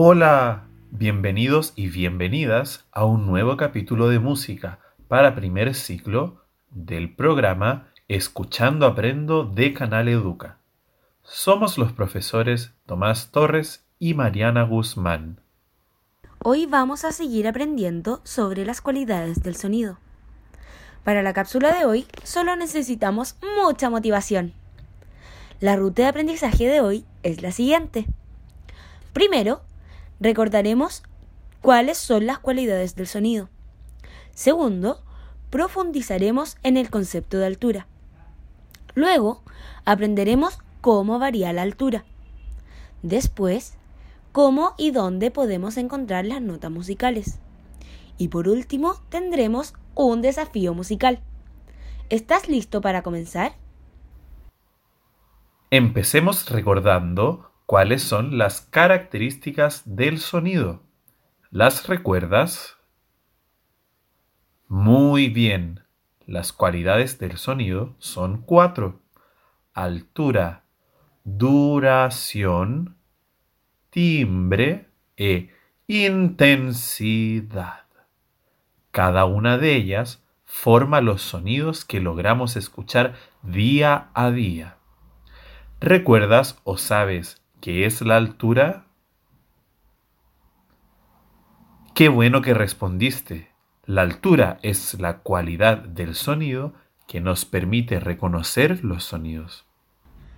Hola, bienvenidos y bienvenidas a un nuevo capítulo de música para primer ciclo del programa Escuchando Aprendo de Canal Educa. Somos los profesores Tomás Torres y Mariana Guzmán. Hoy vamos a seguir aprendiendo sobre las cualidades del sonido. Para la cápsula de hoy solo necesitamos mucha motivación. La ruta de aprendizaje de hoy es la siguiente. Primero, recordaremos cuáles son las cualidades del sonido. Segundo, profundizaremos en el concepto de altura. Luego, aprenderemos cómo varía la altura. Después, cómo y dónde podemos encontrar las notas musicales. Y por último, tendremos un desafío musical. ¿Estás listo para comenzar? Empecemos recordando cuáles son las características del sonido. ¿Las recuerdas? Muy bien. Las cualidades del sonido son cuatro. Altura, duración, timbre e intensidad. Cada una de ellas forma los sonidos que logramos escuchar día a día. ¿Recuerdas o sabes qué es la altura? Qué bueno que respondiste. La altura es la cualidad del sonido que nos permite reconocer los sonidos.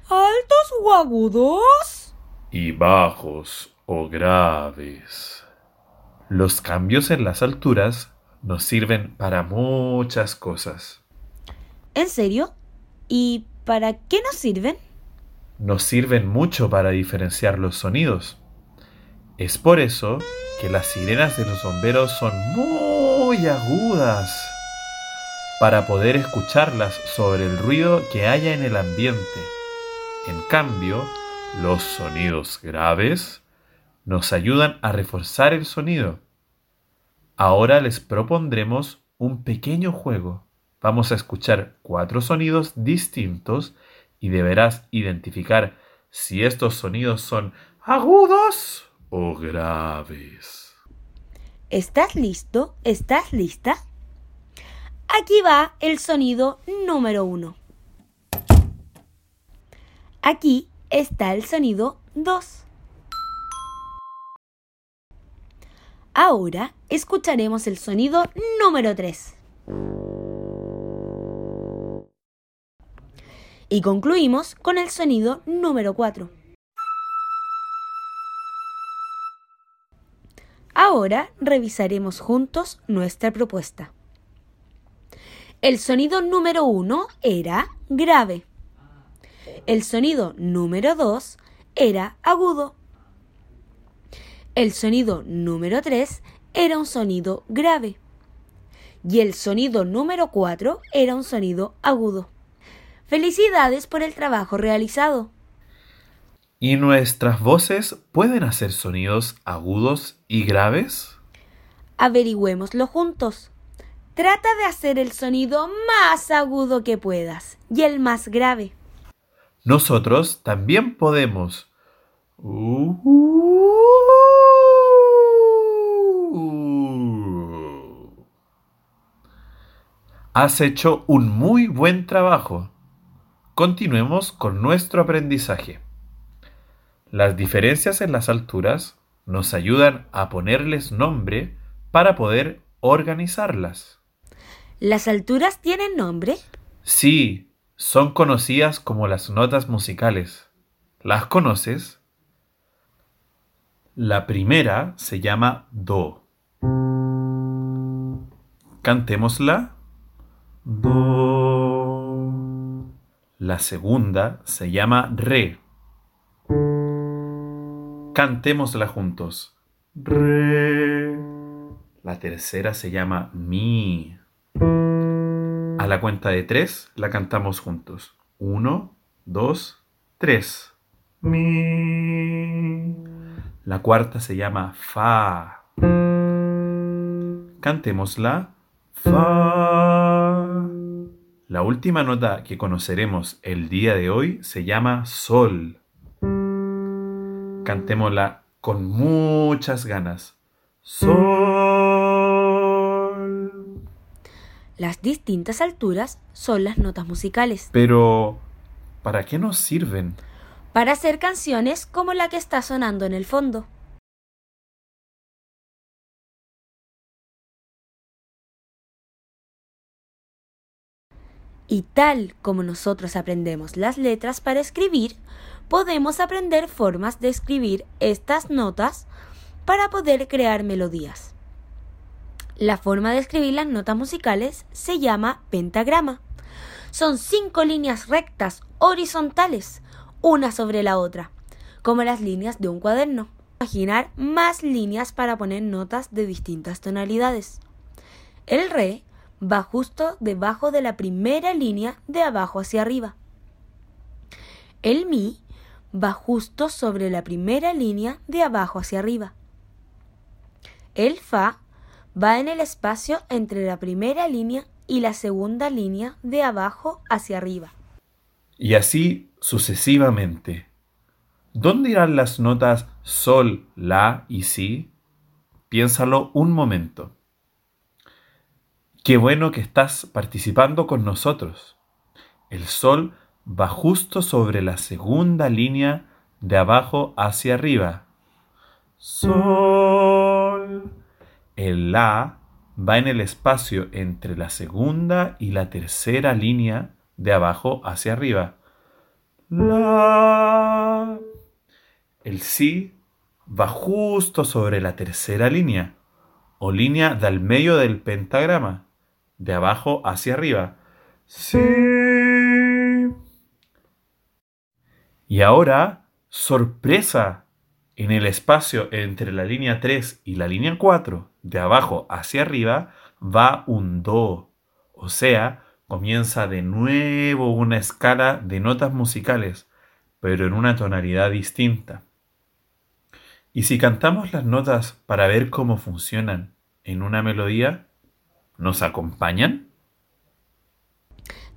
¿Altos o agudos? Y bajos o graves. Los cambios en las alturas nos sirven para muchas cosas. ¿En serio? ¿Y para qué nos sirven? Nos sirven mucho para diferenciar los sonidos. Es por eso que las sirenas de los bomberos son muy agudas para poder escucharlas sobre el ruido que haya en el ambiente. En cambio, los sonidos graves nos ayudan a reforzar el sonido. Ahora les propondremos un pequeño juego. Vamos a escuchar cuatro sonidos distintos y deberás identificar si estos sonidos son agudos o graves. ¿Estás listo? ¿Estás lista? Aquí va el sonido número uno. Aquí está el sonido 2. Ahora escucharemos el sonido número 3. Y concluimos con el sonido número 4. Ahora revisaremos juntos nuestra propuesta. El sonido número 1 era grave. El sonido número 2 era agudo. El sonido número 3 era un sonido grave. Y el sonido número 4 era un sonido agudo. Felicidades por el trabajo realizado. ¿Y nuestras voces pueden hacer sonidos agudos y graves? Averigüémoslo juntos. Trata de hacer el sonido más agudo que puedas y el más grave. Nosotros también podemos. Has hecho un muy buen trabajo. Continuemos con nuestro aprendizaje. Las diferencias en las alturas nos ayudan a ponerles nombre para poder organizarlas. ¿Las alturas tienen nombre? Sí, son conocidas como las notas musicales. ¿Las conoces? La primera se llama Do. Cantémosla. Do. La segunda se llama Re. Cantémosla juntos. Re. La tercera se llama Mi. A la cuenta de tres la cantamos juntos. Uno, dos, tres. Mi. La cuarta se llama Fa. Cantémosla. Fa. La última nota que conoceremos el día de hoy se llama Sol. Cantémosla con muchas ganas. Sol. Las distintas alturas son las notas musicales. Pero, ¿para qué nos sirven? Para hacer canciones como la que está sonando en el fondo. Y tal como nosotros aprendemos las letras para escribir, podemos aprender formas de escribir estas notas para poder crear melodías. La forma de escribir las notas musicales se llama pentagrama. Son cinco líneas rectas horizontales, una sobre la otra, como las líneas de un cuaderno. Imaginar más líneas para poner notas de distintas tonalidades. El re va justo debajo de la primera línea de abajo hacia arriba. El mi va justo sobre la primera línea de abajo hacia arriba. El fa va en el espacio entre la primera línea y la segunda línea de abajo hacia arriba. Y así sucesivamente. ¿Dónde irán las notas sol, la y si? Piénsalo un momento. Qué bueno que estás participando con nosotros. El sol va justo sobre la segunda línea de abajo hacia arriba. Sol. El la va en el espacio entre la segunda y la tercera línea de abajo hacia arriba. La. El si va justo sobre la tercera línea o línea del medio del pentagrama de abajo hacia arriba. Sí. Y ahora, sorpresa, en el espacio entre la línea 3 y la línea 4, de abajo hacia arriba, va un Do. O sea, comienza de nuevo una escala de notas musicales, pero en una tonalidad distinta. Y si cantamos las notas para ver cómo funcionan en una melodía, ¿Nos acompañan?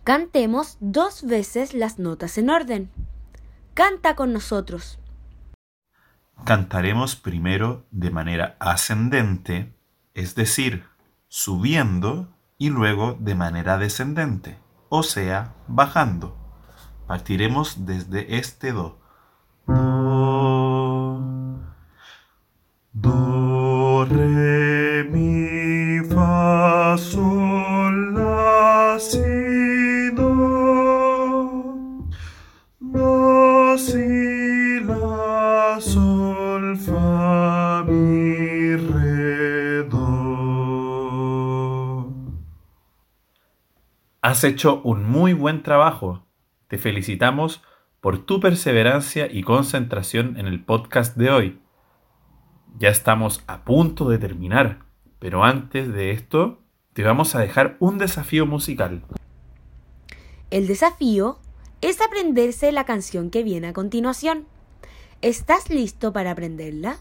Cantemos dos veces las notas en orden. Canta con nosotros. Cantaremos primero de manera ascendente, es decir, subiendo y luego de manera descendente, o sea, bajando. Partiremos desde este do. Do, do, Has hecho un muy buen trabajo. Te felicitamos por tu perseverancia y concentración en el podcast de hoy. Ya estamos a punto de terminar, pero antes de esto te vamos a dejar un desafío musical. El desafío es aprenderse la canción que viene a continuación. ¿Estás listo para aprenderla?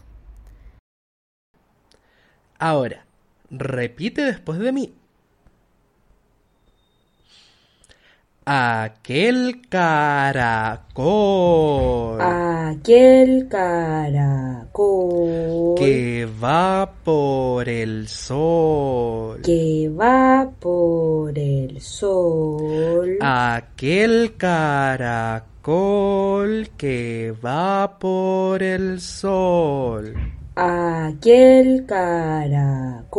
Ahora, repite después de mí. Aquel caracol Aquel caracol que va por el sol. que va por el sol. Aquel caracol que va por el sol. Aquel caracol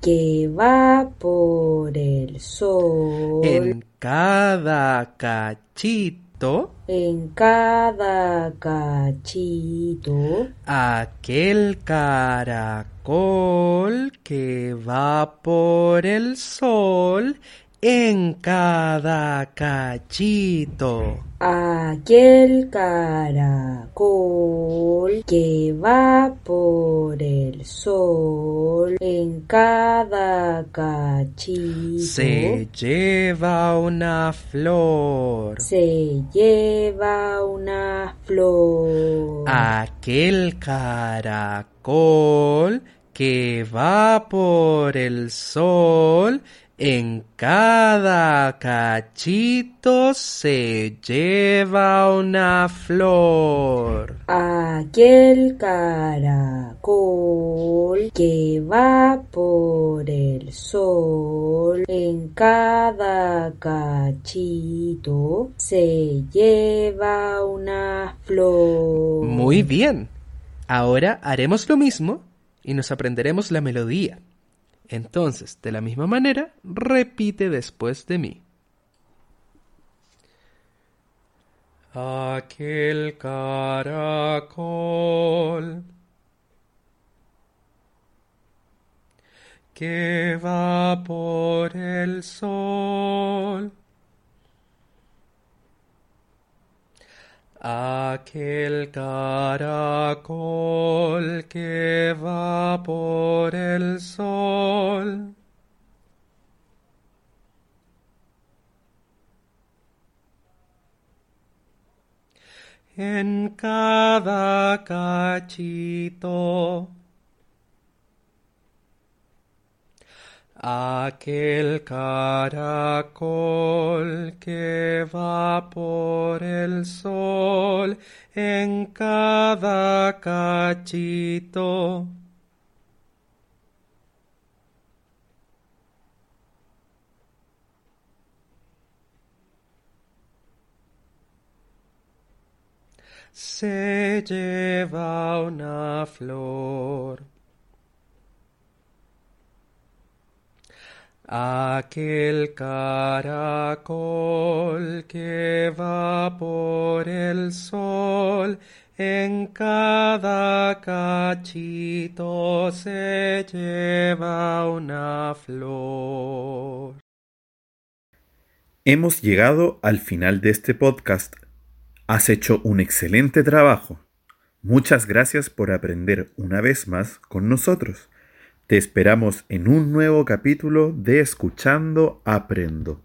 que va por el sol. En cada cachito, En cada cachito. aquel caracol que va por el sol. En cada cachito. Aquel caracol que va por el sol en cada cachito Se lleva una flor. se lleva una flor. Aquel caracol que va por el sol En cada cachito se lleva una flor. Aquel caracol que va por el sol, en cada cachito se lleva una flor. Muy bien. Ahora haremos lo mismo y nos aprenderemos la melodía. Entonces, de la misma manera, repite después de mí. Aquel caracol que va por el sol. Aquel caracol que va por el sol. En cada cachito aquel caracol que va por el sol en cada cachito. Se lleva una flor. Aquel caracol que va por el sol, en cada cachito se lleva una flor. Hemos llegado al final de este podcast. Has hecho un excelente trabajo. Muchas gracias por aprender una vez más con nosotros. Te esperamos en un nuevo capítulo de Escuchando Aprendo.